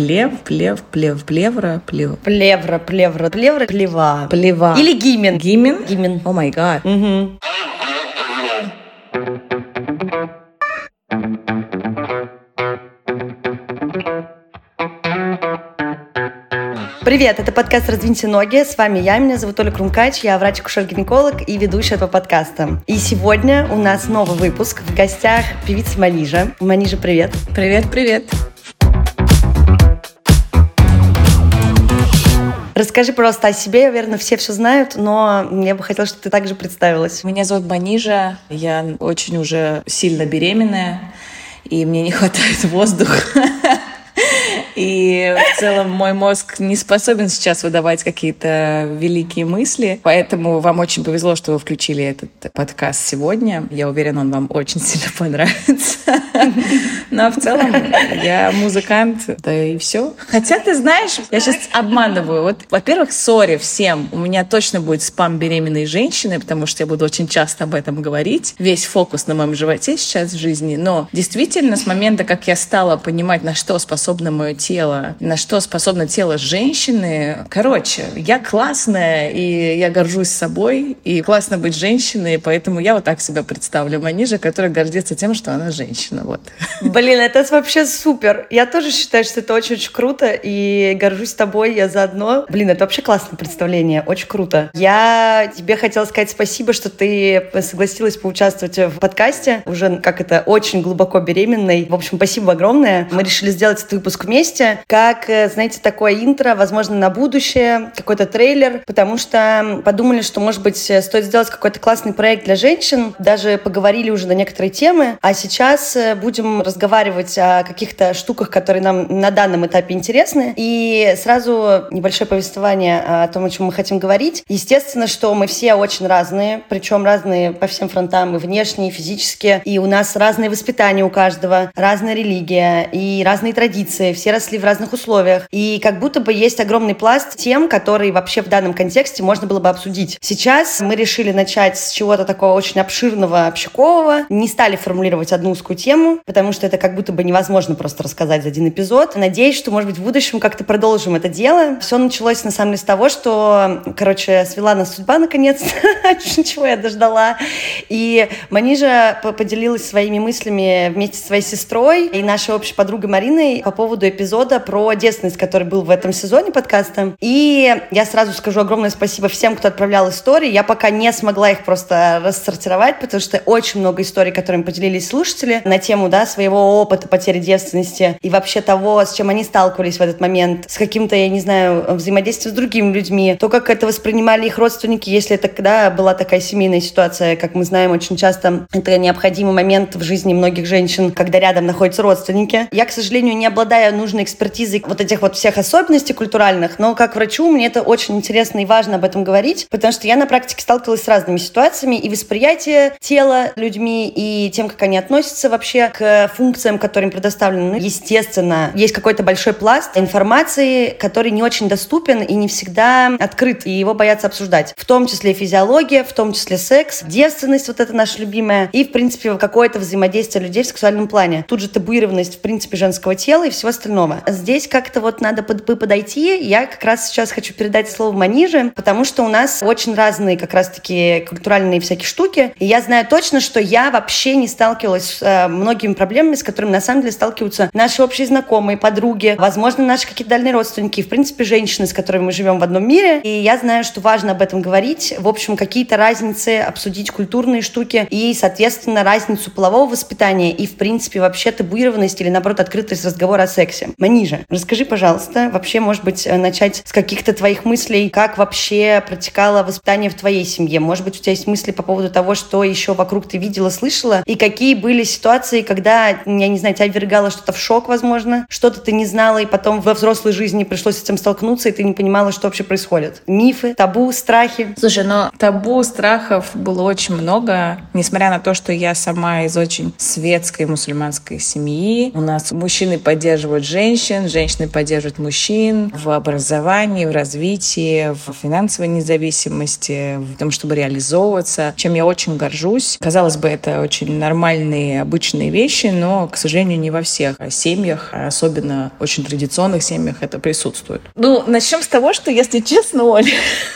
Плев, плев, плев, плевра, плев. Плевра, плевра, плевра, плева. Плева. Или гимен. Гимен? Гимен. О май гад. Привет, это подкаст «Раздвиньте ноги». С вами я, меня зовут Оля Крумкач, я врач-акушер-гинеколог и ведущая этого подкаста. И сегодня у нас новый выпуск. В гостях певица Манижа. Манижа, привет. Привет, привет. Расскажи, пожалуйста, о себе. Я уверена, все все знают, но я бы хотела, чтобы ты также представилась. Меня зовут Банижа. Я очень уже сильно беременная, и мне не хватает воздуха. И в целом мой мозг не способен сейчас выдавать какие-то великие мысли. Поэтому вам очень повезло, что вы включили этот подкаст сегодня. Я уверена, он вам очень сильно понравится. Но в целом я музыкант, да и все. Хотя ты знаешь, я сейчас обманываю. Вот, во-первых, сори всем. У меня точно будет спам беременной женщины, потому что я буду очень часто об этом говорить. Весь фокус на моем животе сейчас в жизни. Но действительно, с момента, как я стала понимать, на что способно мое тело, на что способно тело женщины. Короче, я классная, и я горжусь собой, и классно быть женщиной, поэтому я вот так себя представлю. Манижа, которая гордится тем, что она женщина. Вот. Блин, это вообще супер. Я тоже считаю, что это очень-очень круто, и горжусь тобой, я заодно. Блин, это вообще классное представление, очень круто. Я тебе хотела сказать спасибо, что ты согласилась поучаствовать в подкасте, уже как это, очень глубоко беременной. В общем, спасибо огромное. Мы решили сделать этот выпуск вместе, как, э, знаете, такое интро, возможно, на будущее, какой-то трейлер, потому что подумали, что, может быть, стоит сделать какой-то классный проект для женщин, даже поговорили уже на некоторые темы, а сейчас э, будем разговаривать о каких-то штуках, которые нам на данном этапе интересны, и сразу небольшое повествование о том, о чем мы хотим говорить. Естественно, что мы все очень разные, причем разные по всем фронтам, и внешне, и физически, и у нас разное воспитание у каждого, разная религия и разные традиции, все росли в разных условиях, и как будто бы есть огромный пласт тем, которые вообще в данном контексте можно было бы обсудить. Сейчас мы решили начать с чего-то такого очень обширного, общакового, не стали формулировать одну узкую тему, потому что это как будто бы невозможно просто рассказать за один эпизод. Надеюсь, что, может быть, в будущем как-то продолжим это дело. Все началось, на самом деле, с того, что, короче, свела нас судьба, наконец, чего я дождала. И Манижа поделилась своими мыслями вместе со своей сестрой и нашей общей подругой Мариной по поводу эпизода про девственность, который был в этом сезоне подкаста. И я сразу скажу огромное спасибо всем, кто отправлял истории. Я пока не смогла их просто рассортировать, потому что очень много историй, которыми поделились слушатели на тему да, своего опыта потери девственности и вообще того, с чем они сталкивались в этот момент, с каким-то, я не знаю, взаимодействием с другими людьми, то, как это воспринимали их родственники, если это когда была такая семейная ситуация, как мы знаем, очень часто это необходимый момент в жизни многих женщин, когда рядом находятся родственники. Я, к сожалению, не обладаю нужной экспертизой вот этих вот всех особенностей культуральных, но как врачу мне это очень интересно и важно об этом говорить, потому что я на практике сталкивалась с разными ситуациями и восприятие тела людьми, и тем, как они относятся вообще к функциям, которые им предоставлены. Ну, естественно, есть какой-то большой пласт информации, который не очень доступен и не всегда открыт, и его боятся обсуждать. В том числе физиология, в том числе секс, девственность, вот это наша любимая, и, в принципе, какое-то взаимодействие людей в сексуальном плане. Тут же табуированность, в принципе, женского тела и всего остального. Здесь как-то вот надо под, подойти. Я как раз сейчас хочу передать слово Маниже, потому что у нас очень разные как раз-таки культуральные всякие штуки. И я знаю точно, что я вообще не сталкивалась с э, многими проблемами, с которыми на самом деле сталкиваются наши общие знакомые, подруги, возможно, наши какие-то дальние родственники, в принципе, женщины, с которыми мы живем в одном мире. И я знаю, что важно об этом говорить. В общем, какие-то разницы, обсудить культурные штуки и, соответственно, разницу полового воспитания и, в принципе, вообще табуированность или, наоборот, открытость разговора о сексе. Манижа, расскажи, пожалуйста, вообще, может быть, э, начать с каких-то твоих мыслей, как вообще протекало воспитание в твоей семье? Может быть, у тебя есть мысли по поводу того, что еще вокруг ты видела, слышала? И какие были ситуации, когда, я не знаю, тебя ввергало что-то в шок, возможно, что-то ты не знала, и потом во взрослой жизни пришлось с этим столкнуться, и ты не понимала, что вообще происходит? Мифы, табу, страхи? Слушай, но табу, страхов было очень много, несмотря на то, что я сама из очень светской мусульманской семьи. У нас мужчины поддерживают женщин, женщин, женщины поддерживают мужчин в образовании, в развитии, в финансовой независимости, в том, чтобы реализовываться, чем я очень горжусь. Казалось бы, это очень нормальные, обычные вещи, но, к сожалению, не во всех семьях, особенно очень традиционных семьях это присутствует. Ну, начнем с того, что, если честно, Оля,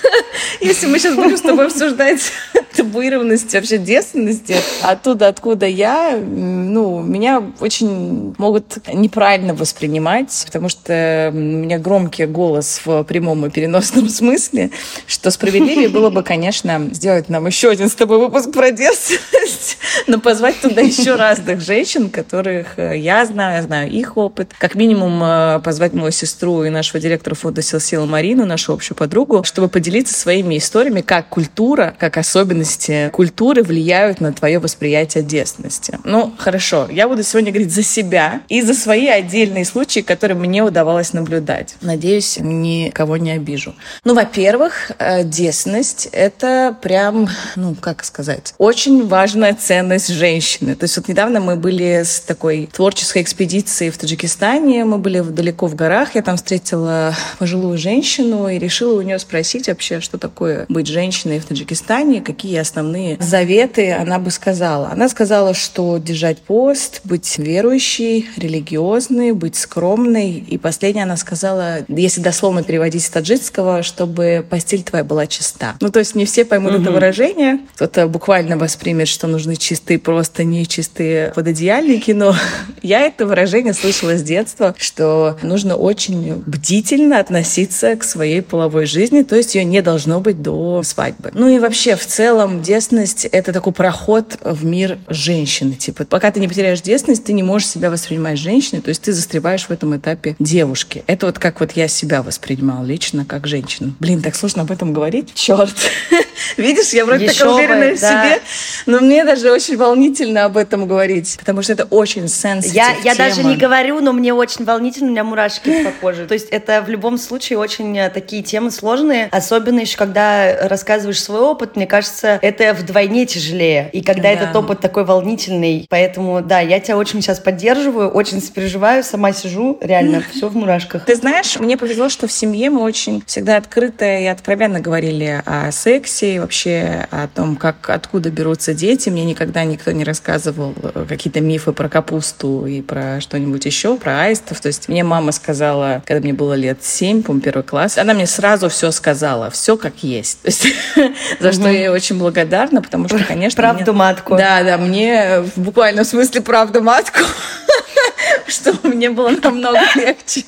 если мы сейчас будем с тобой обсуждать табуированность вообще девственности, оттуда, откуда я, ну, меня очень могут неправильно воспринимать, потому что у меня громкий голос в прямом и переносном смысле, что справедливее было бы, конечно, сделать нам еще один с тобой выпуск про девственность, но позвать туда еще разных женщин, которых э, я знаю, знаю их опыт. Как минимум э, позвать мою сестру и нашего директора фонда Сил Сила Марину, нашу общую подругу, чтобы поделиться своими историями, как культура, как особенности культуры влияют на твое восприятие девственности. Ну, хорошо, я буду сегодня говорить за себя и за свои отдельные случаи, которые мне удавалось наблюдать. Надеюсь, никого не обижу. Ну, во-первых, э, девственность — это прям, ну, как сказать, очень важная ценность женщины. То есть вот недавно мы были с такой творческой экспедицией в Таджикистане, мы были далеко в горах, я там встретила пожилую женщину и решила у нее спросить вообще, что такое быть женщиной в Таджикистане, какие основные заветы она бы сказала. Она сказала, что держать пост, быть верующей, религиозной, быть скромной. И последнее она сказала, если дословно переводить с таджикского, чтобы постель твоя была чиста. Ну, то есть не все поймут угу. это выражение. Кто-то буквально воспримет, что нужны чистые, просто нечистые пододеяльники, но я это выражение слышала с детства, что нужно очень бдительно относиться к своей половой жизни, то есть ее не должно быть до свадьбы. Ну и вообще, в целом, девственность — это такой проход в мир женщины. Типа, пока ты не потеряешь девственность, ты не можешь себя воспринимать женщиной, то есть ты застреваешь в этом этапе девушки. Это вот как вот я себя воспринимала лично как женщину. Блин, так сложно об этом говорить. Черт. Видишь, я вроде Еще такая уверенная бы, в да. себе, но мне даже очень волнительно об этом говорить, потому что это очень сенситив я, я даже не говорю, но мне очень волнительно, у меня мурашки по коже. То есть это в любом случае очень э, такие темы сложные, особенно еще когда рассказываешь свой опыт, мне кажется, это вдвойне тяжелее. И когда да. этот опыт такой волнительный, поэтому, да, я тебя очень сейчас поддерживаю, очень сопереживаю, сама сижу, реально, все в мурашках. Ты знаешь, мне повезло, что в семье мы очень всегда открыто и откровенно говорили о сексе, и вообще о том, как, откуда берутся дети. Мне никогда никто не рассказывал э, какие-то мифы про капусту и про что-нибудь еще, про аистов. То есть мне мама сказала, когда мне было лет семь, по первый класс, она мне сразу все сказала, все как есть. То есть, за что я ей очень благодарна, потому что, конечно... Правду матку. Да, да, мне в буквальном смысле правду матку что мне было намного легче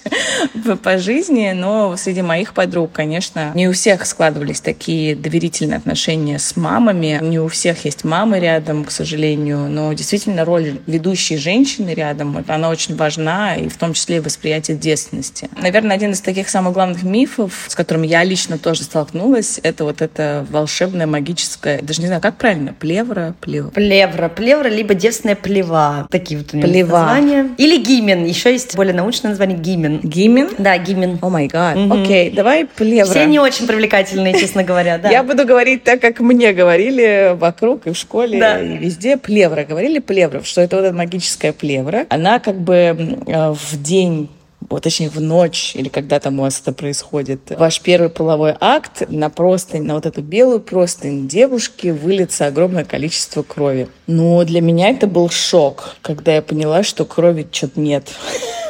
по жизни, но среди моих подруг, конечно, не у всех складывались такие доверительные отношения с мамами, не у всех есть мамы рядом, к сожалению, но действительно роль ведущей женщины рядом, она очень важна, и в том числе и восприятие девственности. Наверное, один из таких самых главных мифов, с которым я лично тоже столкнулась, это вот это волшебное, магическое, даже не знаю, как правильно, плевра, плевра. Плевра, плевра, либо девственная плева. Такие вот у него плева. названия. Или гимен. Еще есть более научное название гимен. Гимен? Да, гимен. О май гад. Окей, давай плевра. Все не очень привлекательные, честно говоря, да. Я буду говорить так, как мне говорили вокруг и в школе, и везде. Плевра. Говорили плевра, что это вот эта магическая плевра. Она как бы э, в день вот, точнее, в ночь или когда там у вас это происходит, ваш первый половой акт на простынь, на вот эту белую простынь девушки выльется огромное количество крови. Но для меня это был шок, когда я поняла, что крови что-то нет.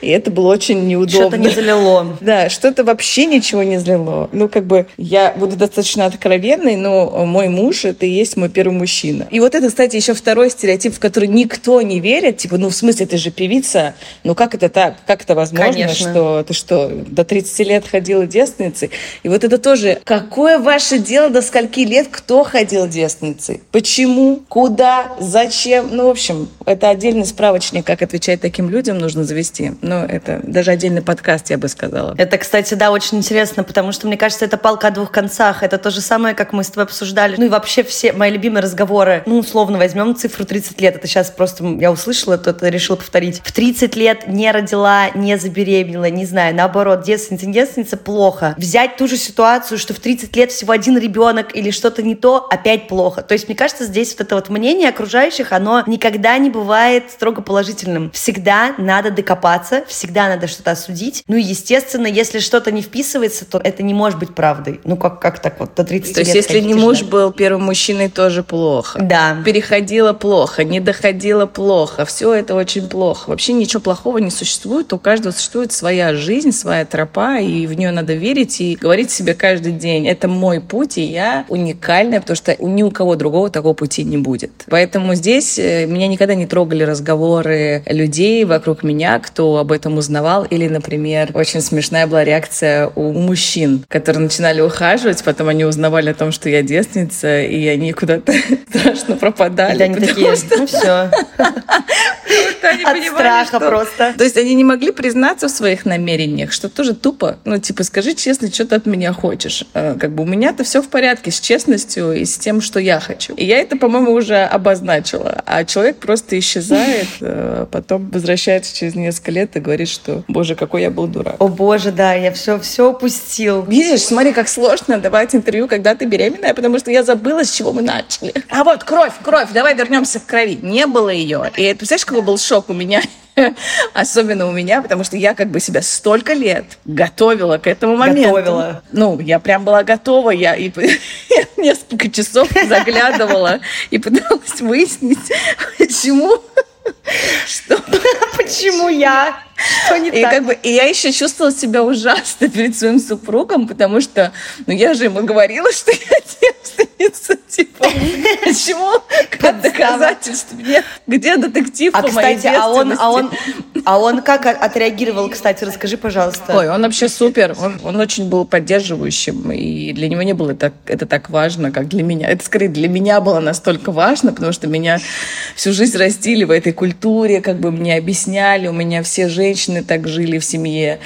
И это было очень неудобно. Что-то не залило. Да, что-то вообще ничего не залило. Ну, как бы, я буду достаточно откровенной, но мой муж — это и есть мой первый мужчина. И вот это, кстати, еще второй стереотип, в который никто не верит. Типа, ну, в смысле, ты же певица. Ну, как это так? Как это возможно, Конечно. что ты что, до 30 лет ходила девственницей? И вот это тоже, какое ваше дело до скольки лет, кто ходил девственницей? Почему? Куда? Зачем? Ну, в общем, это отдельный справочник, как отвечать таким людям нужно завести. Ну, это даже отдельный подкаст, я бы сказала. Это, кстати, да, очень интересно, потому что, мне кажется, это палка о двух концах. Это то же самое, как мы с тобой обсуждали. Ну и вообще все мои любимые разговоры. Ну, условно, возьмем цифру 30 лет. Это сейчас просто я услышала, то это решила повторить. В 30 лет не родила, не забеременела, не знаю, наоборот, девственница, не девственница, плохо. Взять ту же ситуацию, что в 30 лет всего один ребенок или что-то не то, опять плохо. То есть, мне кажется, здесь вот это вот мнение окружающих, оно никогда не бывает строго положительным. Всегда надо докопаться копаться, всегда надо что-то осудить. Ну и, естественно, если что-то не вписывается, то это не может быть правдой. Ну как, как так вот до 30 То есть если не муж был первым мужчиной, тоже плохо. Да. Переходило плохо, не доходило плохо. Все это очень плохо. Вообще ничего плохого не существует. У каждого существует своя жизнь, своя тропа, и в нее надо верить и говорить себе каждый день, это мой путь, и я уникальная, потому что ни у кого другого такого пути не будет. Поэтому здесь э, меня никогда не трогали разговоры людей вокруг меня, кто об этом узнавал, или, например, очень смешная была реакция у мужчин, которые начинали ухаживать, потом они узнавали о том, что я девственница, и они куда-то страшно пропадали. И они такие, что... ну все. От страха просто. То есть они не могли признаться в своих намерениях, что тоже тупо. Ну, типа, скажи честно, что ты от меня хочешь. Э, как бы у меня-то все в порядке с честностью и с тем, что я хочу. И я это, по-моему, уже обозначила. А человек просто исчезает, э, потом возвращается через несколько лет и говорит, что, боже, какой я был дурак. О, боже, да, я все, все упустил. Видишь, смотри, как сложно давать интервью, когда ты беременная, потому что я забыла, с чего мы начали. А вот кровь, кровь, давай вернемся к крови. Не было ее. И это, представляешь, какой был шок у меня? Особенно у меня, потому что я как бы себя столько лет готовила к этому моменту. Готовила. Ну, я прям была готова. Я, и, несколько часов заглядывала и пыталась выяснить, почему что? Почему я? Что не и так? Как бы, и я еще чувствовала себя ужасно перед своим супругом, потому что, ну, я же ему говорила, что я девственница, типа, почему? Как доказательств нет. Где детектив а, по моей кстати, а он, а он, а он как отреагировал, кстати, расскажи, пожалуйста. Ой, он вообще супер, он, он очень был поддерживающим, и для него не было это, это так важно, как для меня. Это, скорее, для меня было настолько важно, потому что меня всю жизнь растили в этой культуре, как бы мне объясняли, у меня все женщины так жили в семье.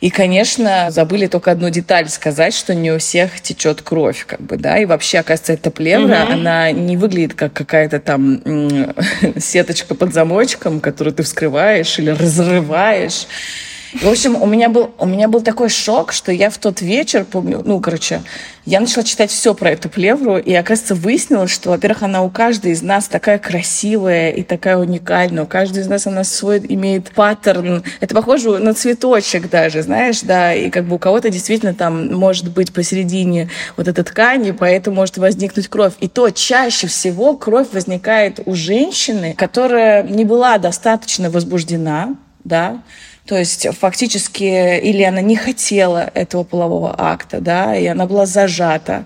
И, конечно, забыли только одну деталь сказать, что не у всех течет кровь, как бы, да, и вообще, оказывается, эта плевра, угу. она не выглядит как какая-то там сеточка под замочком, которую ты вскрываешь или разрываешь. В общем, у меня был, у меня был такой шок, что я в тот вечер, помню, ну, короче, я начала читать все про эту плевру, и, оказывается, выяснилось, что, во-первых, она у каждой из нас такая красивая и такая уникальная. У каждой из нас она свой имеет паттерн. Это похоже на цветочек даже, знаешь, да, и как бы у кого-то действительно там может быть посередине вот эта ткань, и поэтому может возникнуть кровь. И то чаще всего кровь возникает у женщины, которая не была достаточно возбуждена, да, то есть фактически или она не хотела этого полового акта, да, и она была зажата.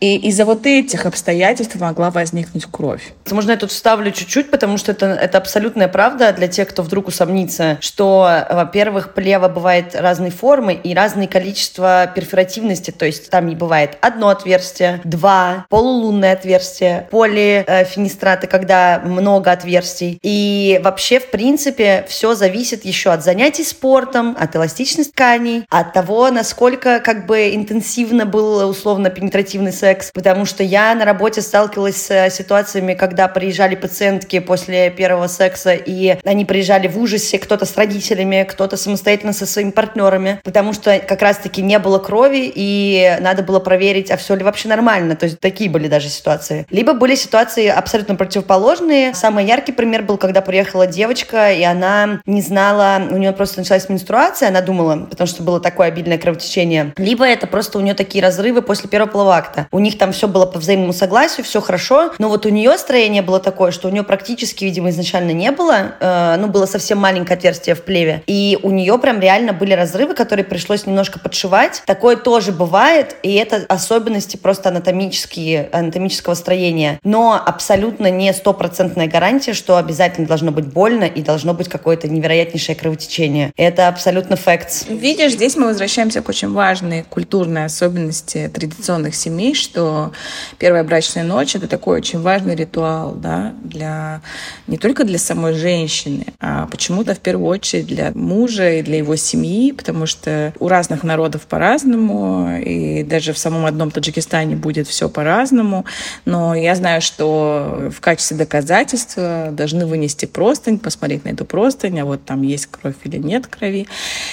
И из-за вот этих обстоятельств могла возникнуть кровь. Можно я тут вставлю чуть-чуть, потому что это, это абсолютная правда для тех, кто вдруг усомнится, что, во-первых, плева бывает разной формы и разное количество перфоративности, то есть там не бывает одно отверстие, два, полулунное отверстие, полифенистраты, когда много отверстий. И вообще, в принципе, все зависит еще от занятий спортом, от эластичности тканей, от того, насколько как бы интенсивно был условно пенетративный секс, секс, потому что я на работе сталкивалась с э, ситуациями, когда приезжали пациентки после первого секса, и они приезжали в ужасе, кто-то с родителями, кто-то самостоятельно со своими партнерами, потому что как раз-таки не было крови, и надо было проверить, а все ли вообще нормально. То есть такие были даже ситуации. Либо были ситуации абсолютно противоположные. Самый яркий пример был, когда приехала девочка, и она не знала, у нее просто началась менструация, она думала, потому что было такое обильное кровотечение. Либо это просто у нее такие разрывы после первого полового акта у них там все было по взаимному согласию, все хорошо, но вот у нее строение было такое, что у нее практически, видимо, изначально не было, э, ну, было совсем маленькое отверстие в плеве, и у нее прям реально были разрывы, которые пришлось немножко подшивать. Такое тоже бывает, и это особенности просто анатомические, анатомического строения, но абсолютно не стопроцентная гарантия, что обязательно должно быть больно и должно быть какое-то невероятнейшее кровотечение. Это абсолютно факт. Видишь, здесь мы возвращаемся к очень важной культурной особенности традиционных семей, что первая брачная ночь — это такой очень важный ритуал, да, для, не только для самой женщины, а почему-то в первую очередь для мужа и для его семьи, потому что у разных народов по-разному, и даже в самом одном Таджикистане будет все по-разному, но я знаю, что в качестве доказательства должны вынести простынь, посмотреть на эту простынь, а вот там есть кровь или нет крови.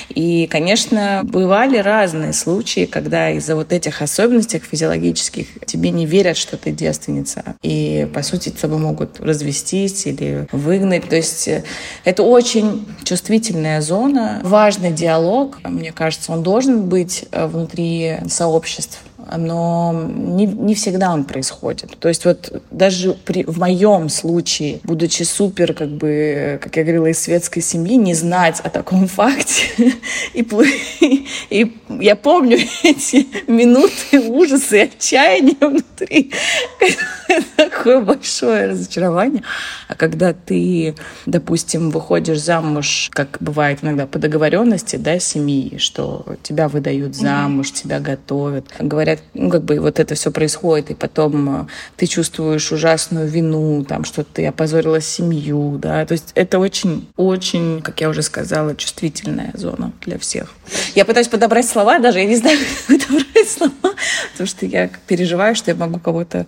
И, конечно, бывали разные случаи, когда из-за вот этих особенностей физиологических тебе не верят, что ты девственница. И, по сути, с тобой могут развестись или выгнать. То есть э, это очень чувствительная зона, важный диалог. Мне кажется, он должен быть э, внутри сообществ но не, не всегда он происходит. То есть вот даже при, в моем случае, будучи супер, как бы, как я говорила, из светской семьи, не знать о таком факте. И, и я помню эти минуты ужаса и отчаяния внутри. Такое большое разочарование. А когда ты, допустим, выходишь замуж, как бывает иногда по договоренности, да, семьи, что тебя выдают замуж, тебя готовят, говорят, ну, как бы вот это все происходит, и потом э, ты чувствуешь ужасную вину, там, что ты опозорила семью, да, то есть это очень-очень, как я уже сказала, чувствительная зона для всех. Я пытаюсь подобрать слова, даже я не знаю, как подобрать слова, потому что я переживаю, что я могу кого-то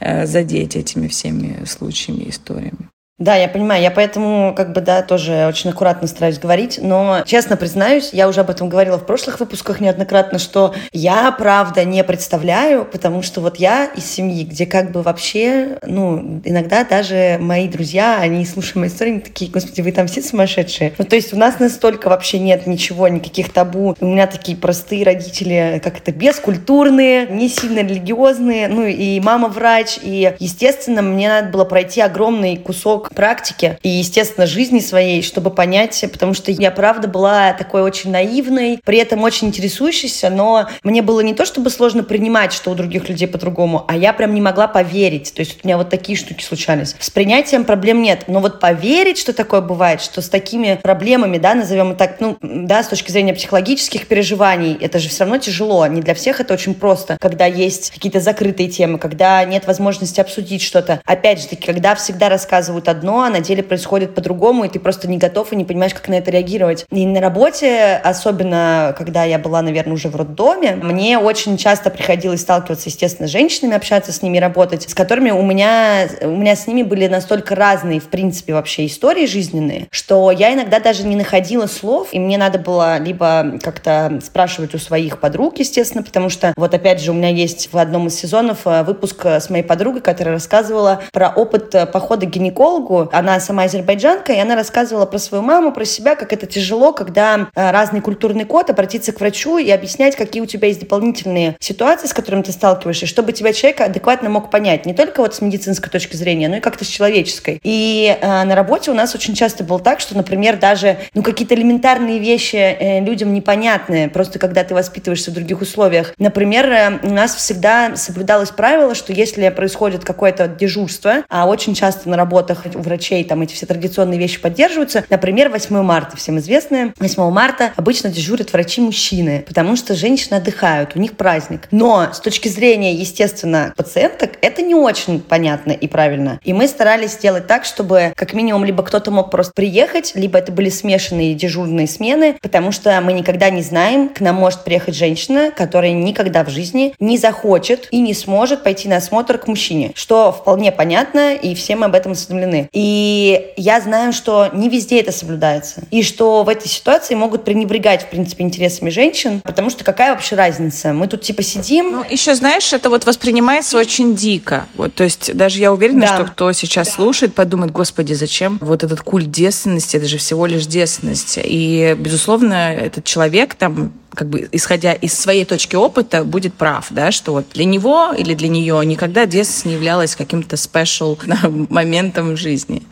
э, задеть этими всеми случаями, историями. Да, я понимаю, я поэтому, как бы, да, тоже очень аккуратно стараюсь говорить, но, честно признаюсь, я уже об этом говорила в прошлых выпусках неоднократно, что я, правда, не представляю, потому что вот я из семьи, где как бы вообще, ну, иногда даже мои друзья, они, слушая мои истории, такие, господи, вы там все сумасшедшие. Ну, то есть у нас настолько вообще нет ничего, никаких табу. У меня такие простые родители, как это, бескультурные, не сильно религиозные, ну, и мама врач, и, естественно, мне надо было пройти огромный кусок практике и, естественно, жизни своей, чтобы понять, потому что я, правда, была такой очень наивной, при этом очень интересующейся, но мне было не то, чтобы сложно принимать, что у других людей по-другому, а я прям не могла поверить. То есть у меня вот такие штуки случались. С принятием проблем нет, но вот поверить, что такое бывает, что с такими проблемами, да, назовем так, ну, да, с точки зрения психологических переживаний, это же все равно тяжело. Не для всех это очень просто, когда есть какие-то закрытые темы, когда нет возможности обсудить что-то. Опять же таки, когда всегда рассказывают о одно, а на деле происходит по-другому, и ты просто не готов и не понимаешь, как на это реагировать. И на работе, особенно когда я была, наверное, уже в роддоме, мне очень часто приходилось сталкиваться, естественно, с женщинами, общаться с ними, работать, с которыми у меня, у меня с ними были настолько разные, в принципе, вообще истории жизненные, что я иногда даже не находила слов, и мне надо было либо как-то спрашивать у своих подруг, естественно, потому что вот опять же у меня есть в одном из сезонов э, выпуск с моей подругой, которая рассказывала про опыт э, похода к гинекологу психологу. Она сама азербайджанка, и она рассказывала про свою маму, про себя, как это тяжело, когда э, разный культурный код, обратиться к врачу и объяснять, какие у тебя есть дополнительные ситуации, с которыми ты сталкиваешься, чтобы тебя человек адекватно мог понять. Не только вот с медицинской точки зрения, но и как-то с человеческой. И э, на работе у нас очень часто было так, что, например, даже ну, какие-то элементарные вещи э, людям непонятные, просто когда ты воспитываешься в других условиях. Например, у нас всегда соблюдалось правило, что если происходит какое-то дежурство, а очень часто на работах у врачей там эти все традиционные вещи поддерживаются. Например, 8 марта, всем известное. 8 марта обычно дежурят врачи-мужчины, потому что женщины отдыхают, у них праздник. Но с точки зрения, естественно, пациенток, это не очень понятно и правильно. И мы старались сделать так, чтобы как минимум либо кто-то мог просто приехать, либо это были смешанные дежурные смены, потому что мы никогда не знаем, к нам может приехать женщина, которая никогда в жизни не захочет и не сможет пойти на осмотр к мужчине, что вполне понятно, и все мы об этом осведомлены. И я знаю, что не везде это соблюдается. И что в этой ситуации могут пренебрегать, в принципе, интересами женщин, потому что какая вообще разница? Мы тут типа сидим. Ну, еще, знаешь, это вот воспринимается очень дико. Вот, то есть даже я уверена, да. что кто сейчас да. слушает, подумает, господи, зачем вот этот культ девственности, это же всего лишь девственность. И, безусловно, этот человек там как бы исходя из своей точки опыта, будет прав, да, что вот для него или для нее никогда детство не являлось каким-то спешл моментом в жизни.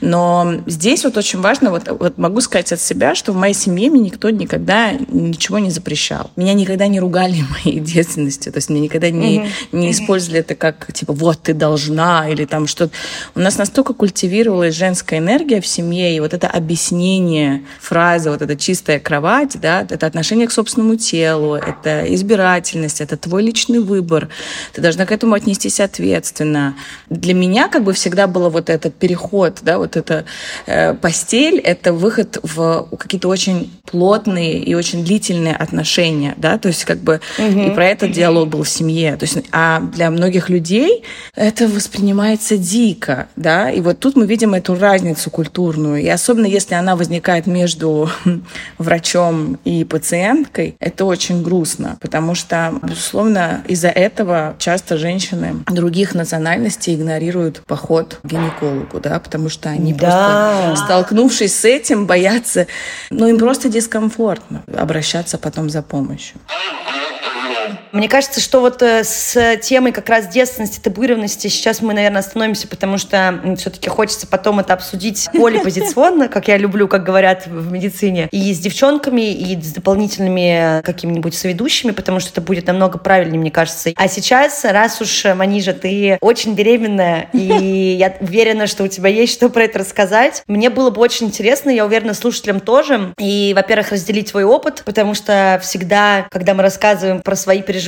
Но здесь вот очень важно, вот, вот могу сказать от себя, что в моей семье мне никто никогда ничего не запрещал. Меня никогда не ругали моей детственностью, то есть мне никогда не, mm-hmm. не использовали это как, типа, вот ты должна, или там что-то. У нас настолько культивировалась женская энергия в семье, и вот это объяснение фразы, вот эта чистая кровать, да, это отношение к собственному собственному телу, это избирательность, это твой личный выбор. Ты должна к этому отнестись ответственно. Для меня как бы всегда было вот этот переход, да, вот эта э, постель, это выход в какие-то очень плотные и очень длительные отношения, да, то есть как бы угу. и про этот диалог был в семье. То есть, а для многих людей это воспринимается дико, да, и вот тут мы видим эту разницу культурную, и особенно если она возникает между врачом и пациенткой, это очень грустно, потому что, безусловно, из-за этого часто женщины других национальностей игнорируют поход к гинекологу, да, потому что они да. просто, столкнувшись с этим, боятся, ну, им просто дискомфортно обращаться потом за помощью. Мне кажется, что вот э, с темой как раз девственности, табуированности сейчас мы, наверное, остановимся, потому что все-таки хочется потом это обсудить более позиционно, как я люблю, как говорят в медицине, и с девчонками, и с дополнительными какими-нибудь соведущими, потому что это будет намного правильнее, мне кажется. А сейчас, раз уж, Манижа, ты очень беременная, и я уверена, что у тебя есть что про это рассказать, мне было бы очень интересно, я уверена, слушателям тоже, и, во-первых, разделить твой опыт, потому что всегда, когда мы рассказываем про свои переживания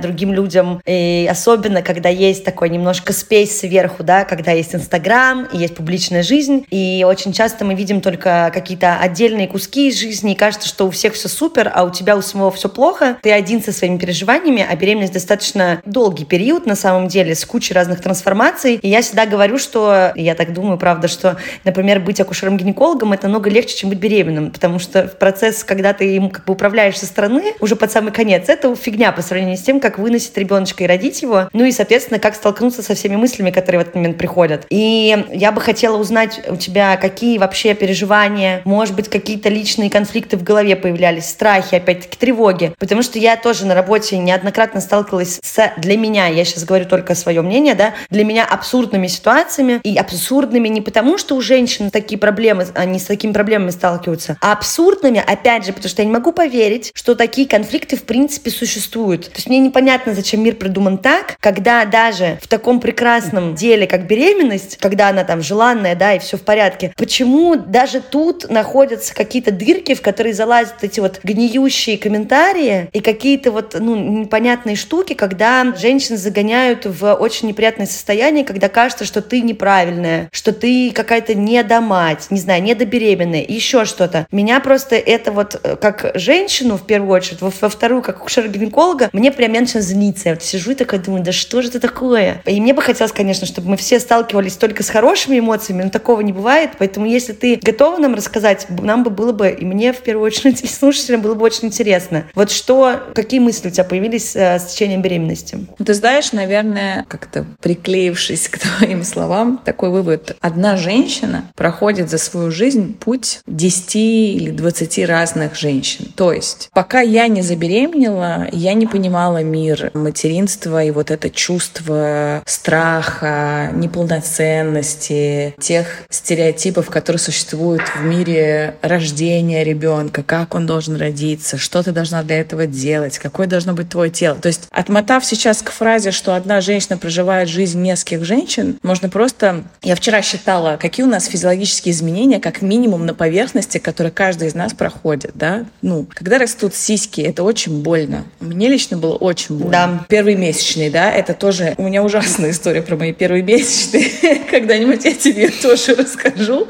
другим людям, и особенно, когда есть такой немножко спейс сверху, да, когда есть Инстаграм, есть публичная жизнь, и очень часто мы видим только какие-то отдельные куски из жизни, и кажется, что у всех все супер, а у тебя у самого все плохо, ты один со своими переживаниями, а беременность достаточно долгий период, на самом деле, с кучей разных трансформаций, и я всегда говорю, что, я так думаю, правда, что, например, быть акушером-гинекологом это намного легче, чем быть беременным, потому что в процесс, когда ты им как бы управляешь со стороны, уже под самый конец, это фигня по сравнению с тем, как выносить ребеночка и родить его, ну и, соответственно, как столкнуться со всеми мыслями, которые в этот момент приходят. И я бы хотела узнать у тебя, какие вообще переживания, может быть, какие-то личные конфликты в голове появлялись, страхи, опять-таки, тревоги. Потому что я тоже на работе неоднократно сталкивалась с, для меня, я сейчас говорю только свое мнение, да, для меня абсурдными ситуациями. И абсурдными не потому, что у женщин такие проблемы, они с такими проблемами сталкиваются, а абсурдными, опять же, потому что я не могу поверить, что такие конфликты в принципе существуют существует. То есть мне непонятно, зачем мир придуман так, когда даже в таком прекрасном деле, как беременность, когда она там желанная, да, и все в порядке, почему даже тут находятся какие-то дырки, в которые залазят эти вот гниющие комментарии и какие-то вот, ну, непонятные штуки, когда женщин загоняют в очень неприятное состояние, когда кажется, что ты неправильная, что ты какая-то недомать, не знаю, недобеременная, еще что-то. Меня просто это вот э, как женщину, в первую очередь, во, во вторую, как акушер-гинеколог, психолога, мне прям начинает злиться. Я вот сижу и такая думаю, да что же это такое? И мне бы хотелось, конечно, чтобы мы все сталкивались только с хорошими эмоциями, но такого не бывает. Поэтому если ты готова нам рассказать, нам бы было бы, и мне в первую очередь, и слушателям было бы очень интересно. Вот что, какие мысли у тебя появились э, с течением беременности? Ну, ты знаешь, наверное, как-то приклеившись к твоим словам, такой вывод. Одна женщина проходит за свою жизнь путь 10 или 20 разных женщин. То есть, пока я не забеременела, я не понимала мир материнства и вот это чувство страха, неполноценности, тех стереотипов, которые существуют в мире рождения ребенка, как он должен родиться, что ты должна для этого делать, какое должно быть твое тело. То есть, отмотав сейчас к фразе, что одна женщина проживает жизнь нескольких женщин, можно просто... Я вчера считала, какие у нас физиологические изменения, как минимум на поверхности, которые каждый из нас проходит, да? Ну, когда растут сиськи, это очень больно. Мне лично было очень больно. Да. Первый месячный, да, это тоже... У меня ужасная история про мои первые месячные. Когда-нибудь я тебе тоже расскажу.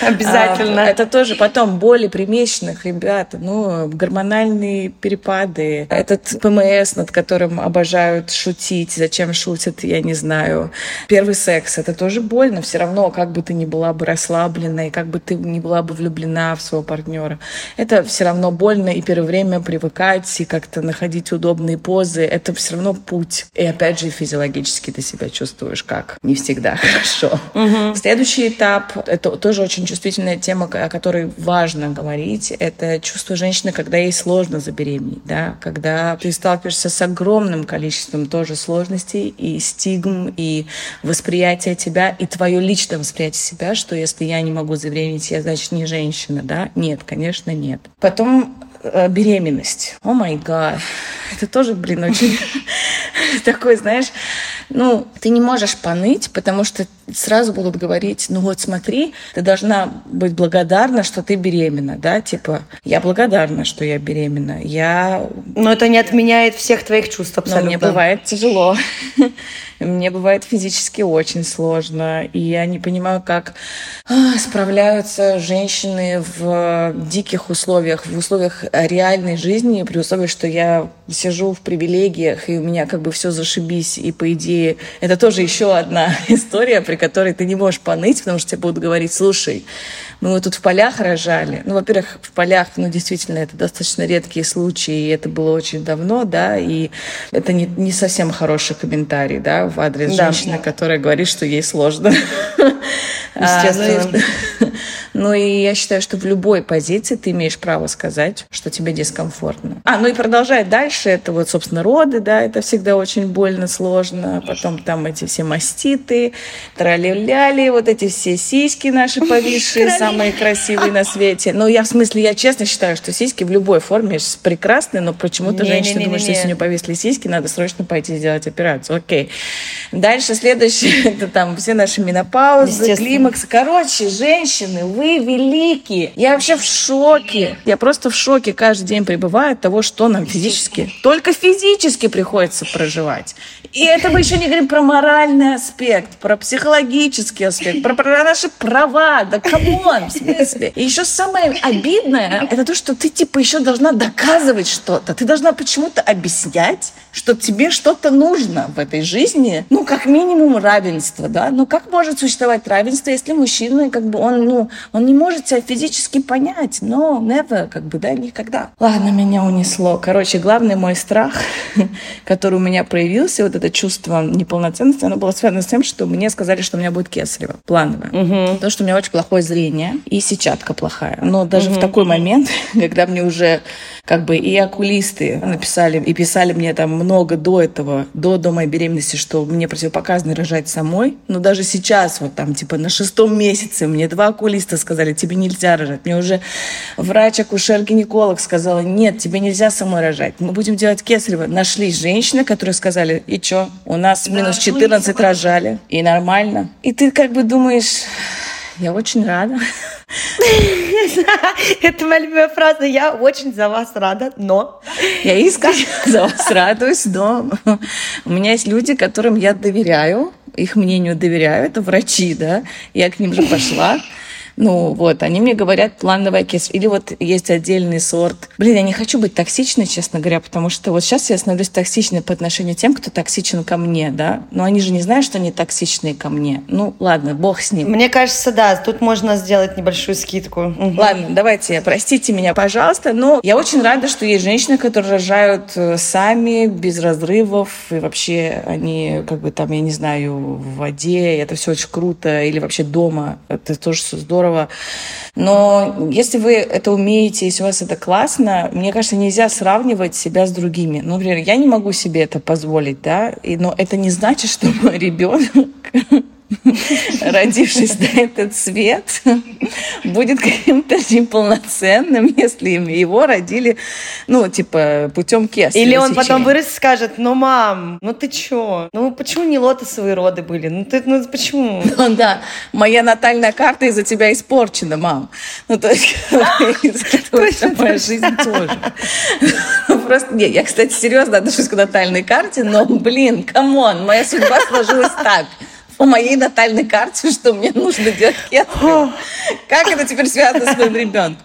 Обязательно. А, это тоже потом боли при месячных, ребята, ну, гормональные перепады. Этот ПМС, над которым обожают шутить, зачем шутят, я не знаю. Первый секс, это тоже больно. Все равно, как бы ты ни была бы расслаблена, и как бы ты ни была бы влюблена в своего партнера, это все равно больно, и первое время привыкать и как-то находить удобные позы, это все равно путь. И опять же, физиологически ты себя чувствуешь как не всегда хорошо. Угу. Следующий этап, это тоже очень чувствительная тема, о которой важно говорить, это чувство женщины, когда ей сложно забеременеть, да, когда ты сталкиваешься с огромным количеством тоже сложностей и стигм, и восприятия тебя, и твое личное восприятие себя, что если я не могу забеременеть, я, значит, не женщина, да? Нет, конечно, нет. Потом беременность. О май гад. Это тоже, блин, очень такой, знаешь, Ну, ты не можешь поныть, потому что сразу будут говорить, ну вот смотри, ты должна быть благодарна, что ты беременна, да, типа, я благодарна, что я беременна, я... Но это не отменяет всех твоих чувств абсолютно. Но мне бывает тяжело. Мне бывает физически очень сложно, и я не понимаю, как а, справляются женщины в диких условиях, в условиях реальной жизни, при условии, что я сижу в привилегиях, и у меня как бы все зашибись, и по идее это тоже еще одна история, при которой ты не можешь поныть, потому что тебе будут говорить, слушай, мы вот тут в полях рожали. Ну, во-первых, в полях, ну, действительно, это достаточно редкие случаи, и это было очень давно, да, и это не, не совсем хороший комментарий, да, в адрес да. женщины, которая говорит, что ей сложно. Естественно. А, ну, ну и я считаю, что в любой позиции ты имеешь право сказать, что тебе дискомфортно. А, ну и продолжать дальше, это вот, собственно, роды, да, это всегда очень больно, сложно. Потом там эти все маститы, трали вот эти все сиськи наши повисшие, самые красивые на свете. Ну, я в смысле, я честно считаю, что сиськи в любой форме прекрасны, но почему-то женщина думает, что если у нее повисли сиськи, надо срочно пойти сделать операцию. Окей. Дальше следующее, это там все наши менопаузы, климаксы. Короче, женщины, вы великие. Я вообще в шоке. Я просто в шоке каждый день пребываю от того, что нам физически, только физически приходится проживать. И это мы еще не говорим про моральный аспект, про психологический аспект, про, про наши права. Да come on, в смысле? И еще самое обидное, это то, что ты типа еще должна доказывать что-то. Ты должна почему-то объяснять, что тебе что-то нужно в этой жизни. Ну, как минимум равенство, да? Ну, как может существовать равенство, если мужчина, как бы, он, ну, он не может себя физически понять, но never, как бы, да, никогда. Ладно, меня унесло. Короче, главный мой страх, который у меня проявился, вот это чувство неполноценности, оно было связано с тем, что мне сказали, что у меня будет кесарево, плановое. Угу. Потому что у меня очень плохое зрение и сетчатка плохая. Но даже угу. в такой момент, когда мне уже как бы и окулисты написали, и писали мне там много до этого, до, до моей беременности, что мне противопоказано рожать самой. Но даже сейчас, вот там, типа, на шестом месяце мне два окулиста сказали, тебе нельзя рожать. Мне уже врач-акушер-гинеколог сказала, нет, тебе нельзя самой рожать. Мы будем делать кесарево. Нашлись женщины, которые сказали, и что, у нас минус 14 рожали, и нормально. И ты как бы думаешь, я очень рада. Это моя любимая фраза. Я очень за вас рада, но... Я искренне за вас радуюсь, но у меня есть люди, которым я доверяю, их мнению доверяю, это врачи, да. Я к ним же пошла. Ну, вот, они мне говорят плановая кис. Или вот есть отдельный сорт. Блин, я не хочу быть токсичной, честно говоря, потому что вот сейчас я становлюсь токсичной по отношению к тем, кто токсичен ко мне, да. Но они же не знают, что они токсичные ко мне. Ну, ладно, бог с ним. Мне кажется, да, тут можно сделать небольшую скидку. Ладно, давайте, простите меня, пожалуйста, но я очень рада, что есть женщины, которые рожают э, сами, без разрывов, и вообще они, как бы там, я не знаю, в воде, это все очень круто, или вообще дома, это тоже здорово здорово. Но если вы это умеете, если у вас это классно, мне кажется, нельзя сравнивать себя с другими. Ну, например, я не могу себе это позволить, да, и, но это не значит, что мой ребенок родившись на этот свет, будет каким-то неполноценным, если его родили, ну, типа, путем кеса. Или он потом вырос и скажет, ну, мам, ну ты чё? Ну, почему не лотосовые роды были? Ну, ты, ну, почему? Ну, да, моя натальная карта из-за тебя испорчена, мам. Ну, то есть, моя жизнь тоже. Просто, нет, я, кстати, серьезно отношусь к натальной карте, но, блин, come on, моя судьба сложилась так по моей натальной карте, что мне нужно делать кетку. Как это теперь связано с моим ребенком?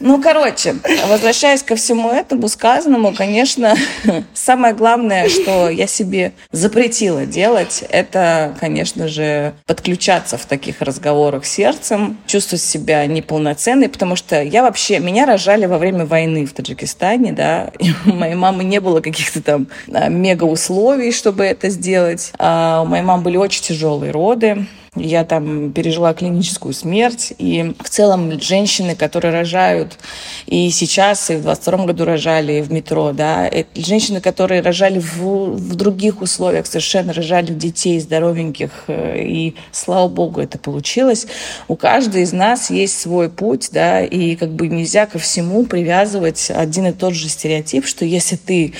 Ну, короче, возвращаясь ко всему этому сказанному, конечно, самое главное, что я себе запретила делать, это, конечно же, подключаться в таких разговорах сердцем, чувствовать себя неполноценной, потому что я вообще, меня рожали во время войны в Таджикистане, да, и у моей мамы не было каких-то там а, мега условий, чтобы это сделать. А у моей мамы были очень тяжелые роды, я там пережила клиническую смерть. И в целом женщины, которые рожают и сейчас, и в 22 году рожали в метро, да, это женщины, которые рожали в, в других условиях, совершенно рожали детей здоровеньких, э, и слава богу, это получилось. У каждой из нас есть свой путь, да, и как бы нельзя ко всему привязывать один и тот же стереотип, что если ты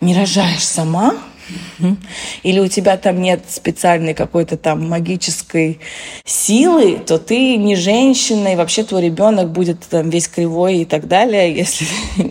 не рожаешь сама, или у тебя там нет специальной какой-то там магической силы, то ты не женщина, и вообще твой ребенок будет там весь кривой и так далее, если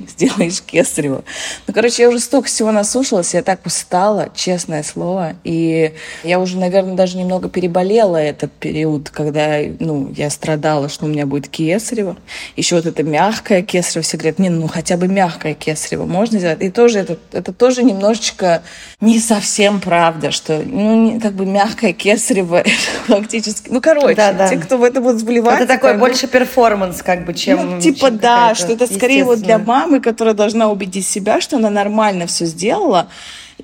сделаешь кесарево. Ну, короче, я уже столько всего наслушалась, я так устала, честное слово, и я уже, наверное, даже немного переболела этот период, когда, ну, я страдала, что у меня будет кесарево. Еще вот это мягкое кесарево, все говорят, не, ну, хотя бы мягкое кесарево можно сделать. И тоже это, это тоже немножечко не совсем правда, что, ну, как бы мягкое кесарево, фактически, ну, короче, да, да. те, кто в это будут вливать. Это такой больше перформанс, как бы, чем... Ну, типа, чем да, что это скорее вот для мамы, которая должна убедить себя, что она нормально все сделала,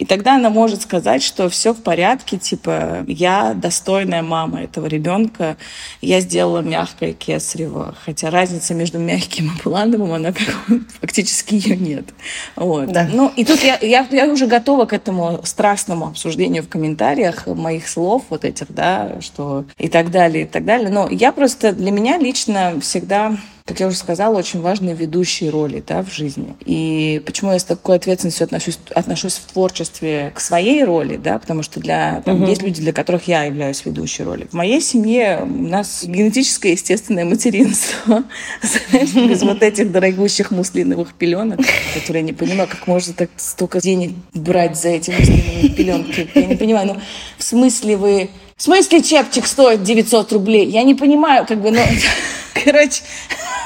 и тогда она может сказать, что все в порядке, типа, я достойная мама этого ребенка, я сделала мягкое кесарево. Хотя разница между мягким и плановым, она как фактически ее нет. Вот. Да. Ну, и тут я, я, я уже готова к этому страстному обсуждению в комментариях моих слов вот этих, да, что и так далее, и так далее. Но я просто, для меня лично всегда как я уже сказала, очень важные ведущие роли да, в жизни. И почему я с такой ответственностью отношусь, отношусь в творчестве к своей роли, да, потому что для, там, угу. есть люди, для которых я являюсь ведущей ролью. В моей семье у нас генетическое естественное материнство. Без вот этих дорогущих муслиновых пеленок, которые я не понимаю, как можно так столько денег брать за эти муслиновые пеленки. Я не понимаю, ну, в смысле вы... В смысле чепчик стоит 900 рублей? Я не понимаю, как бы, ну... Короче,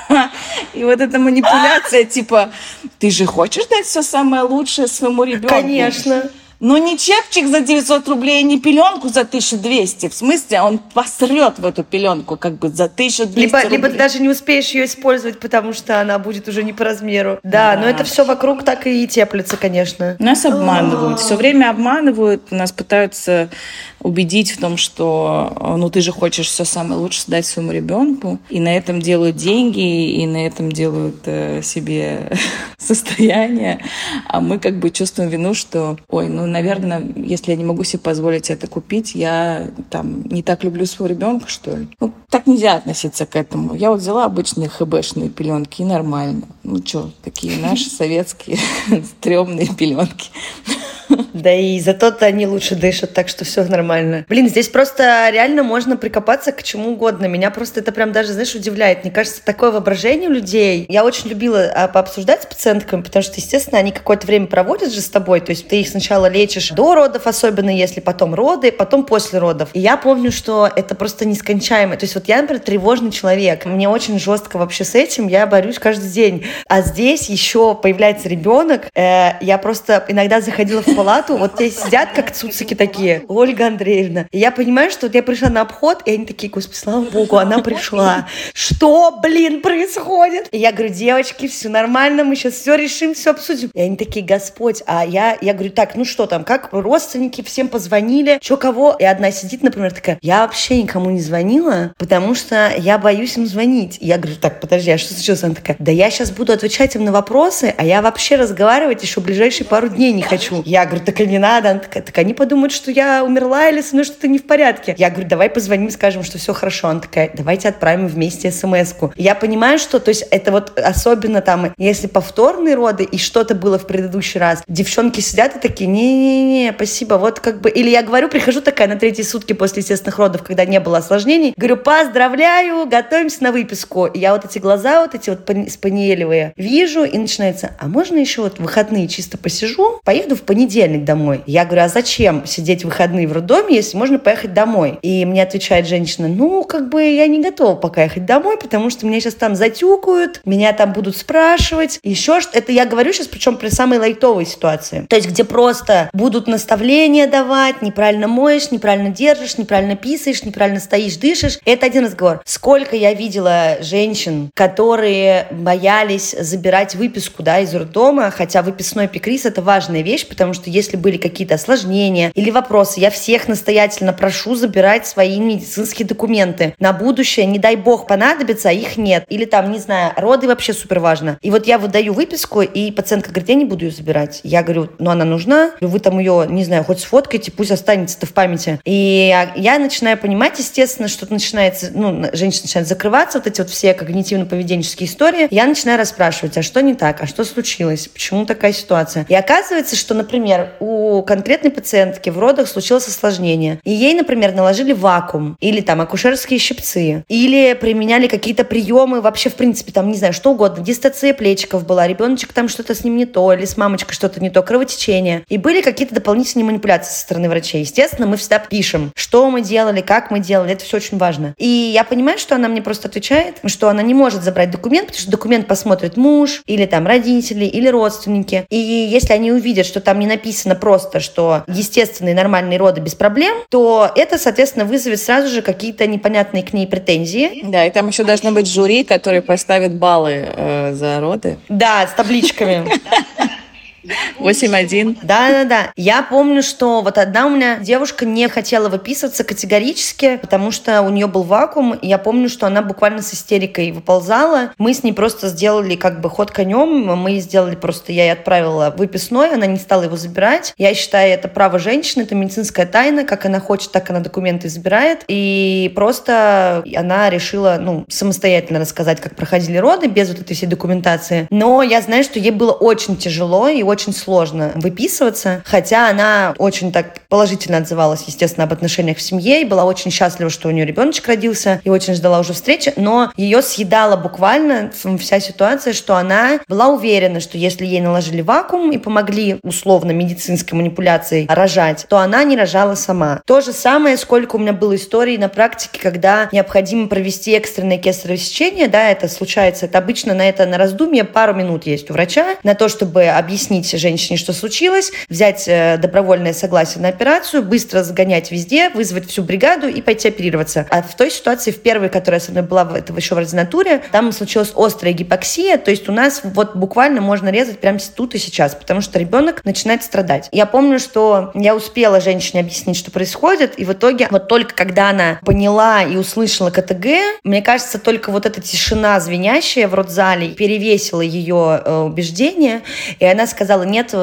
и вот эта манипуляция, типа, ты же хочешь дать все самое лучшее своему ребенку? Конечно. Но не чепчик за 900 рублей, не пеленку за 1200. В смысле, он посрет в эту пеленку как бы за 1200 либо, рублей. Либо ты даже не успеешь ее использовать, потому что она будет уже не по размеру. Да, да. но это все вокруг так и теплится, конечно. Нас обманывают. Все время обманывают. Нас пытаются убедить в том, что ну ты же хочешь все самое лучшее дать своему ребенку, и на этом делают деньги, и на этом делают э, себе состояние, а мы как бы чувствуем вину, что, ой, ну, наверное, если я не могу себе позволить это купить, я там не так люблю своего ребенка, что ли. Ну, так нельзя относиться к этому. Я вот взяла обычные хбшные пеленки, и нормально. Ну, что, такие наши советские стрёмные пеленки. Да и зато-то они лучше дышат, так что все нормально. Блин, здесь просто реально можно прикопаться к чему угодно. Меня просто это прям даже, знаешь, удивляет. Мне кажется, такое воображение у людей. Я очень любила а, пообсуждать с пациентками, потому что, естественно, они какое-то время проводят же с тобой. То есть ты их сначала лечишь до родов, особенно если потом роды, потом после родов. И я помню, что это просто нескончаемо. То есть вот я, например, тревожный человек. Мне очень жестко вообще с этим. Я борюсь каждый день. А здесь еще появляется ребенок. Э, я просто иногда заходила в палату, вот здесь сидят как цуцики такие, Ольга Андреевна. И я понимаю, что вот я пришла на обход, и они такие, господи, слава богу, она пришла. Что, блин, происходит? И я говорю, девочки, все нормально, мы сейчас все решим, все обсудим. И они такие, Господь, а я, я говорю, так, ну что там, как родственники всем позвонили, что кого? И одна сидит, например, такая, я вообще никому не звонила, потому что я боюсь им звонить. И я говорю, так, подожди, а что случилось? Она такая, да я сейчас буду отвечать им на вопросы, а я вообще разговаривать еще ближайшие пару дней не хочу. Я говорю, так и не надо. Она такая, так они подумают, что я умерла или со мной что-то не в порядке. Я говорю, давай позвоним, скажем, что все хорошо. Она такая, давайте отправим вместе смс-ку. Я понимаю, что, то есть это вот особенно там, если повторные роды и что-то было в предыдущий раз, девчонки сидят и такие, не-не-не, спасибо, вот как бы, или я говорю, прихожу такая на третьи сутки после естественных родов, когда не было осложнений, говорю, поздравляю, готовимся на выписку. И я вот эти глаза вот эти вот спаниелевые вижу, и начинается, а можно еще вот выходные чисто посижу, поеду в понедельник домой домой. Я говорю, а зачем сидеть в выходные в роддоме, если можно поехать домой? И мне отвечает женщина, ну, как бы я не готова пока ехать домой, потому что меня сейчас там затюкают, меня там будут спрашивать, еще что Это я говорю сейчас, причем при самой лайтовой ситуации. То есть, где просто будут наставления давать, неправильно моешь, неправильно держишь, неправильно писаешь, неправильно стоишь, дышишь. Это один разговор. Сколько я видела женщин, которые боялись забирать выписку да, из роддома, хотя выписной пикрис это важная вещь, потому что если были какие-то осложнения или вопросы, я всех настоятельно прошу забирать свои медицинские документы. На будущее, не дай бог, понадобится, а их нет. Или там, не знаю, роды вообще супер важно. И вот я выдаю выписку, и пациентка говорит, я не буду ее забирать. Я говорю, ну она нужна, вы там ее, не знаю, хоть сфоткайте, пусть останется-то в памяти. И я начинаю понимать, естественно, что начинается, ну, женщина начинает закрываться, вот эти вот все когнитивно-поведенческие истории. Я начинаю расспрашивать, а что не так, а что случилось, почему такая ситуация. И оказывается, что, например, например, у конкретной пациентки в родах случилось осложнение, и ей, например, наложили вакуум, или там акушерские щипцы, или применяли какие-то приемы, вообще, в принципе, там, не знаю, что угодно, дистоция плечиков была, ребеночек там что-то с ним не то, или с мамочкой что-то не то, кровотечение. И были какие-то дополнительные манипуляции со стороны врачей. Естественно, мы всегда пишем, что мы делали, как мы делали, это все очень важно. И я понимаю, что она мне просто отвечает, что она не может забрать документ, потому что документ посмотрит муж, или там родители, или родственники. И если они увидят, что там не написано просто, что естественные нормальные роды без проблем, то это, соответственно, вызовет сразу же какие-то непонятные к ней претензии. Да, и там еще должно быть жюри, который поставит баллы э, за роды. Да, с табличками. 8-1. Да-да-да. Я помню, что вот одна у меня девушка не хотела выписываться категорически, потому что у нее был вакуум. Я помню, что она буквально с истерикой выползала. Мы с ней просто сделали как бы ход конем. Мы сделали просто, я ей отправила выписной, она не стала его забирать. Я считаю, это право женщины, это медицинская тайна. Как она хочет, так она документы забирает. И просто она решила, ну, самостоятельно рассказать, как проходили роды, без вот этой всей документации. Но я знаю, что ей было очень тяжело и очень очень сложно выписываться, хотя она очень так положительно отзывалась, естественно, об отношениях в семье и была очень счастлива, что у нее ребеночек родился и очень ждала уже встречи, но ее съедала буквально вся ситуация, что она была уверена, что если ей наложили вакуум и помогли условно медицинской манипуляцией рожать, то она не рожала сама. То же самое, сколько у меня было историй на практике, когда необходимо провести экстренное кесарево сечение, да, это случается, это обычно на это на раздумье пару минут есть у врача, на то, чтобы объяснить объяснить женщине, что случилось, взять э, добровольное согласие на операцию, быстро сгонять везде, вызвать всю бригаду и пойти оперироваться. А в той ситуации, в первой, которая со мной была это еще в ординатуре, там случилась острая гипоксия, то есть у нас вот буквально можно резать прямо тут и сейчас, потому что ребенок начинает страдать. Я помню, что я успела женщине объяснить, что происходит, и в итоге вот только когда она поняла и услышала КТГ, мне кажется, только вот эта тишина звенящая в родзале перевесила ее э, убеждение, и она сказала, сказала, нет,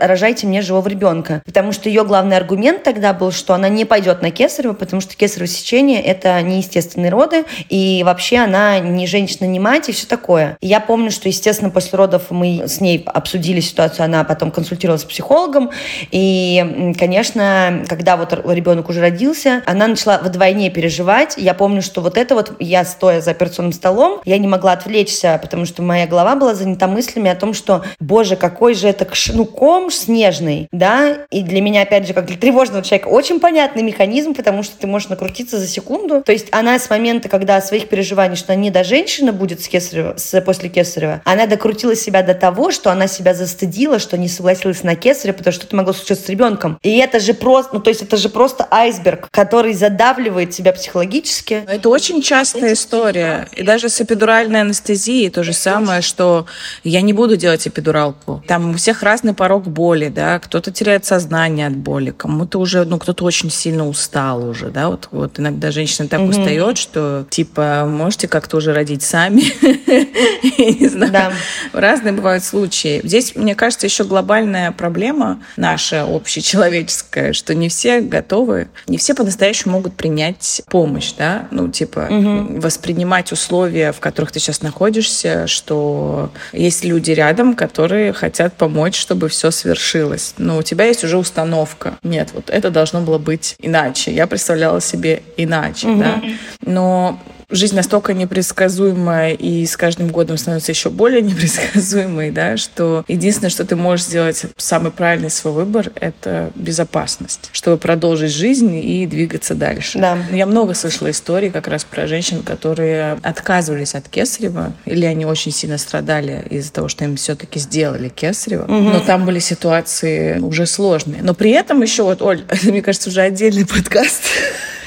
рожайте мне живого ребенка. Потому что ее главный аргумент тогда был, что она не пойдет на кесарево, потому что кесарево сечение – это неестественные роды, и вообще она не женщина, не мать, и все такое. И я помню, что, естественно, после родов мы с ней обсудили ситуацию, она потом консультировалась с психологом, и, конечно, когда вот ребенок уже родился, она начала вдвойне переживать. Я помню, что вот это вот, я стоя за операционным столом, я не могла отвлечься, потому что моя голова была занята мыслями о том, что, боже, какой же это ну, ком снежный, да, и для меня, опять же, как для тревожного человека, очень понятный механизм, потому что ты можешь накрутиться за секунду. То есть она с момента, когда своих переживаний, что не до женщины будет с кесарева, с, после кесарева, она докрутила себя до того, что она себя застыдила, что не согласилась на кесарево, потому что это могло случиться с ребенком. И это же просто, ну, то есть это же просто айсберг, который задавливает тебя психологически. Это очень частая история. И даже с эпидуральной анестезией то же самое, что я не буду делать эпидуралку. Там у всех разный порог боли, да, кто-то теряет сознание от боли, кому-то уже, ну, кто-то очень сильно устал уже, да, вот, вот иногда женщина так mm-hmm. устает, что, типа, можете как-то уже родить сами, не знаю, разные бывают случаи. Здесь, мне кажется, еще глобальная проблема наша общечеловеческая, что не все готовы, не все по-настоящему могут принять помощь, да, ну, типа, воспринимать условия, в которых ты сейчас находишься, что есть люди рядом, которые хотят помочь, чтобы все свершилось. Но у тебя есть уже установка. Нет, вот это должно было быть иначе. Я представляла себе иначе, угу. да. Но жизнь настолько непредсказуемая и с каждым годом становится еще более непредсказуемой, да, что единственное, что ты можешь сделать, самый правильный свой выбор, это безопасность, чтобы продолжить жизнь и двигаться дальше. Да. Я много слышала историй как раз про женщин, которые отказывались от кесарева, или они очень сильно страдали из-за того, что им все-таки сделали кесарево, угу. но там были ситуации уже сложные. Но при этом еще, вот, Оль, мне кажется, уже отдельный подкаст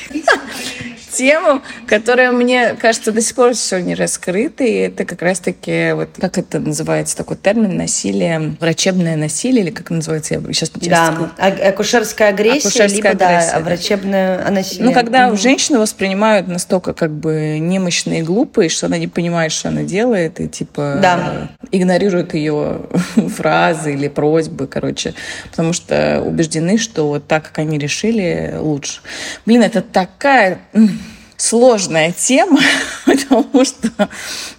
тему, которая, мне кажется, до сих пор все не раскрыта, и это как раз-таки, вот как это называется, такой термин насилие, врачебное насилие, или как называется, я сейчас не Да, а, акушерская агрессия, акушерская либо, агрессия, да, врачебное насилие. Ну, когда угу. женщину воспринимают настолько как бы немощные и глупые, что она не понимает, что она делает, и типа да. игнорирует ее фразы или просьбы, короче, потому что убеждены, что вот так, как они решили, лучше. Блин, это такая сложная тема, потому что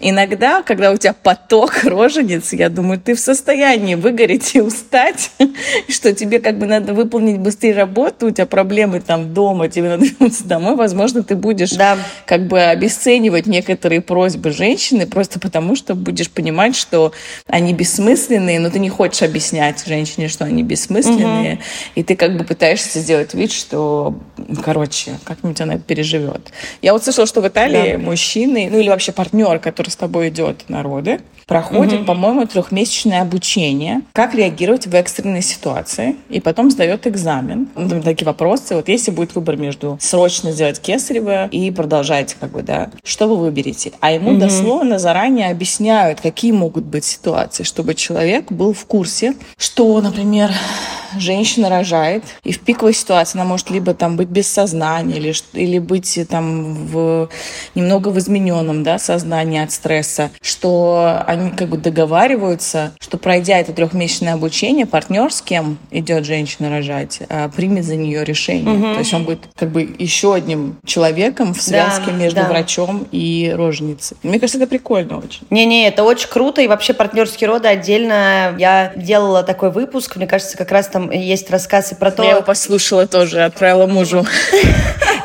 иногда, когда у тебя поток рожениц, я думаю, ты в состоянии выгореть и устать, что тебе как бы надо выполнить быстрее работу, у тебя проблемы там дома, тебе надо вернуться домой, возможно, ты будешь да. как бы обесценивать некоторые просьбы женщины просто потому, что будешь понимать, что они бессмысленные, но ты не хочешь объяснять женщине, что они бессмысленные, угу. и ты как бы пытаешься сделать вид, что, короче, как-нибудь она переживет. Я вот слышала, что в Италии да. мужчины, ну или вообще партнер, который с тобой идет на роды, проходит, угу. по-моему, трехмесячное обучение, как реагировать в экстренной ситуации, и потом сдает экзамен. Ну, такие вопросы. Вот если будет выбор между срочно сделать кесарево и продолжать, как бы, да, что вы выберете? А ему угу. дословно заранее объясняют, какие могут быть ситуации, чтобы человек был в курсе, что, например, женщина рожает, и в пиковой ситуации она может либо там быть без сознания, или, или быть там в немного в измененном да, сознании от стресса, что они как бы договариваются, что пройдя это трехмесячное обучение, партнер, с кем идет женщина рожать, а, примет за нее решение. Угу. То есть он будет как бы еще одним человеком в связке да, между да. врачом и роженицей. Мне кажется, это прикольно очень. Не-не, это очень круто, и вообще партнерские роды отдельно. Я делала такой выпуск, мне кажется, как раз там есть рассказы про то... Я его послушала тоже, отправила мужу.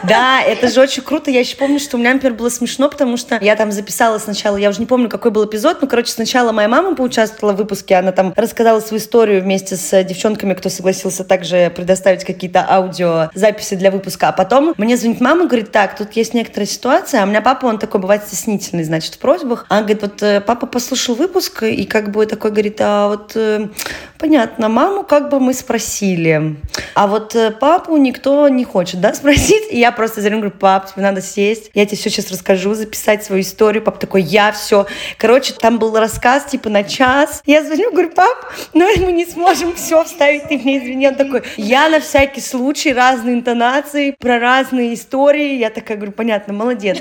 Да, это же очень круто. Я еще помню, что у меня, например, было смешно, потому что я там записала сначала, я уже не помню, какой был эпизод, но, короче, сначала моя мама поучаствовала в выпуске, она там рассказала свою историю вместе с девчонками, кто согласился также предоставить какие-то аудиозаписи для выпуска. А потом мне звонит мама, говорит, так, тут есть некоторая ситуация, а у меня папа, он такой бывает стеснительный, значит, в просьбах. Она говорит, вот э, папа послушал выпуск и как бы такой говорит, а вот э, понятно, маму как бы мы спросили, а вот э, папу никто не хочет, да, спросить? И я просто за говорю, пап, тебе надо сесть, я тебе все сейчас расскажу, записать свою историю. Пап такой, я все. Короче, там был рассказ типа на час. Я звоню, говорю, пап, ну, мы не сможем все вставить, ты мне извини. Он такой, я на всякий случай разные интонации, про разные истории. Я такая говорю, понятно, молодец.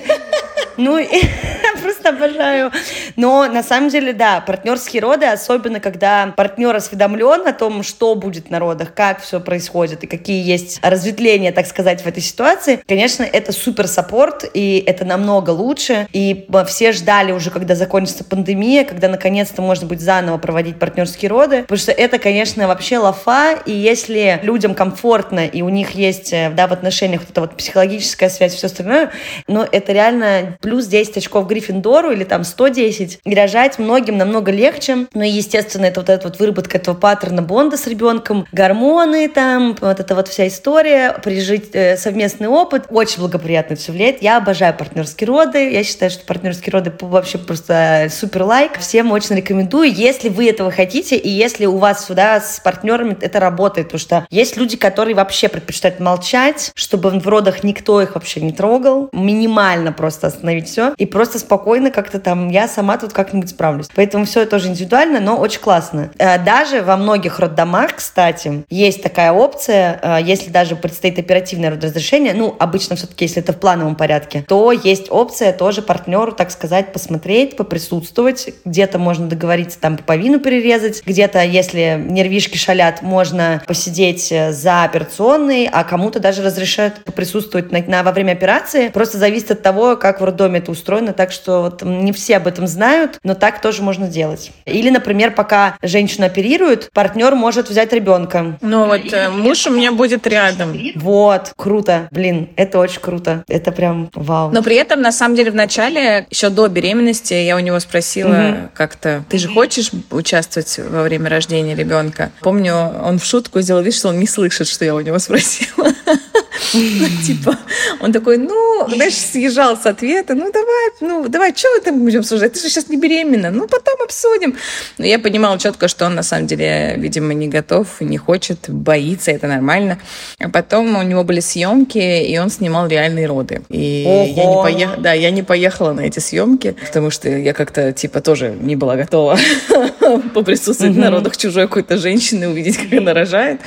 Ну, просто обожаю. Но на самом деле, да, партнерские роды, особенно когда партнер осведомлен о том, что будет на родах, как все происходит и какие есть разветвления, так сказать, в этой ситуации, конечно, это супер саппорт, и это намного лучше. И все ждали уже, когда закончится пандемия, когда наконец-то можно будет заново проводить партнерские роды, потому что это, конечно, вообще лафа, и если людям комфортно, и у них есть, э, да, в отношениях вот эта вот психологическая связь, все остальное, но это реально плюс 10 очков Гриффиндору или там 110. И рожать многим намного легче. Ну и, естественно, это вот эта вот выработка этого паттерна бонда с ребенком, гормоны там, вот эта вот вся история, пережить э, совместный опыт. Очень благоприятно все влияет. Я обожаю партнерские роды. Я считаю, что партнерские роды вообще просто супер лайк. Всем очень рекомендую, если вы этого хотите, и если у вас сюда с партнерами это работает, потому что есть люди, которые вообще предпочитают молчать, чтобы в родах никто их вообще не трогал, минимально просто остановить все и просто спокойно как-то там я сама тут как-нибудь справлюсь. Поэтому все тоже индивидуально, но очень классно. Э, даже во многих роддомах, кстати, есть такая опция, э, если даже предстоит оперативное родоразрешение, ну, обычно все-таки, если это в плановом порядке, то есть опция тоже партнеру, так сказать, посмотреть, поприсутствовать. Где-то можно договориться там пуповину перерезать, где-то, если нервишки шалят, можно посидеть э, за операционной, а кому-то даже разрешают поприсутствовать на, на, во время операции. Просто зависит от того, как в роддоме это устроено, так что вот не все об этом знают, но так тоже можно делать. Или, например, пока женщину оперируют, партнер может взять ребенка. Ну вот э, муж у меня будет рядом. Вот, круто. Блин, это очень круто. Это прям вау. Но при этом, на самом деле, в начале, еще до беременности, я у него спросила угу. как-то, ты же хочешь участвовать во время рождения ребенка? Помню, он в шутку сделал вид, что он не слышит, что я у него спросила. Ну, типа, он такой, ну, знаешь, съезжал с ответа, ну, давай, ну, давай, что мы там будем обсуждать? Ты же сейчас не беременна, ну, потом обсудим. Но я понимала четко, что он, на самом деле, видимо, не готов, не хочет, боится, это нормально. А потом у него были съемки, и он снимал реальные роды. И я не, поех... да, я не поехала на эти съемки, потому что я как-то, типа, тоже не была готова поприсутствовать на родах чужой какой-то женщины, увидеть, как она рожает.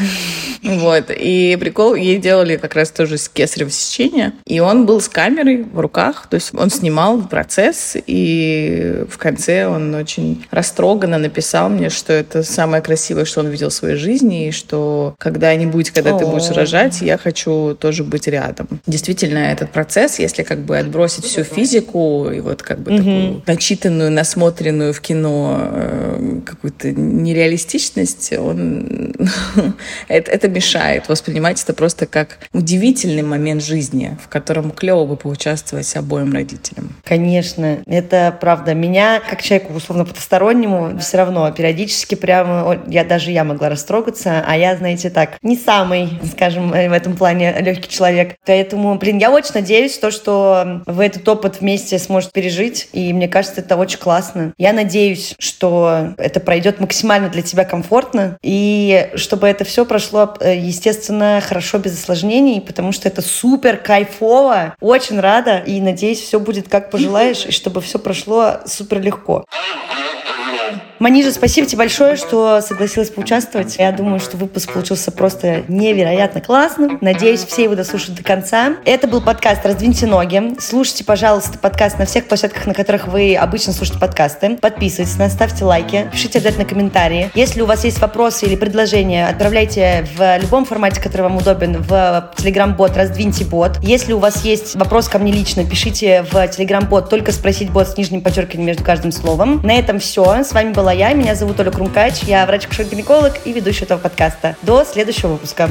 Вот. И прикол, ей делали как раз тоже с кесарево сечения. И он был с камерой в руках. То есть он снимал процесс. И в конце он очень растроганно написал мне, что это самое красивое, что он видел в своей жизни. И что когда-нибудь, когда ты будешь рожать, я хочу тоже быть рядом. Действительно, этот процесс, если как бы отбросить всю физику и вот как бы угу. такую начитанную, насмотренную в кино э, какую-то нереалистичность, он это, это мешает воспринимать это просто как удивительный момент жизни, в котором клево бы поучаствовать обоим родителям. Конечно, это правда. Меня, как человеку условно потустороннему, все равно периодически прямо, я даже я могла растрогаться, а я, знаете, так, не самый, скажем, в этом плане легкий человек. Поэтому, блин, я очень надеюсь, то, что вы этот опыт вместе сможете пережить, и мне кажется, это очень классно. Я надеюсь, что это пройдет максимально для тебя комфортно, и чтобы это все прошло, э, естественно, хорошо, без осложнений, потому что это супер кайфово. Очень рада, и надеюсь, все будет как пожелаешь, и чтобы все прошло супер легко. Манижа, спасибо тебе большое, что согласилась поучаствовать. Я думаю, что выпуск получился просто невероятно классным. Надеюсь, все его дослушают до конца. Это был подкаст «Раздвиньте ноги». Слушайте, пожалуйста, подкаст на всех площадках, на которых вы обычно слушаете подкасты. Подписывайтесь, ставьте лайки, пишите обязательно комментарии. Если у вас есть вопросы или предложения, отправляйте в любом формате, который вам удобен, в Telegram-бот «Раздвиньте бот». Если у вас есть вопрос ко мне лично, пишите в Telegram-бот «Только спросить бот» с нижним подчеркиванием между каждым словом. На этом все. С вами была я. Меня зовут Оля Крумкач. Я врач-гинеколог и ведущая этого подкаста. До следующего выпуска.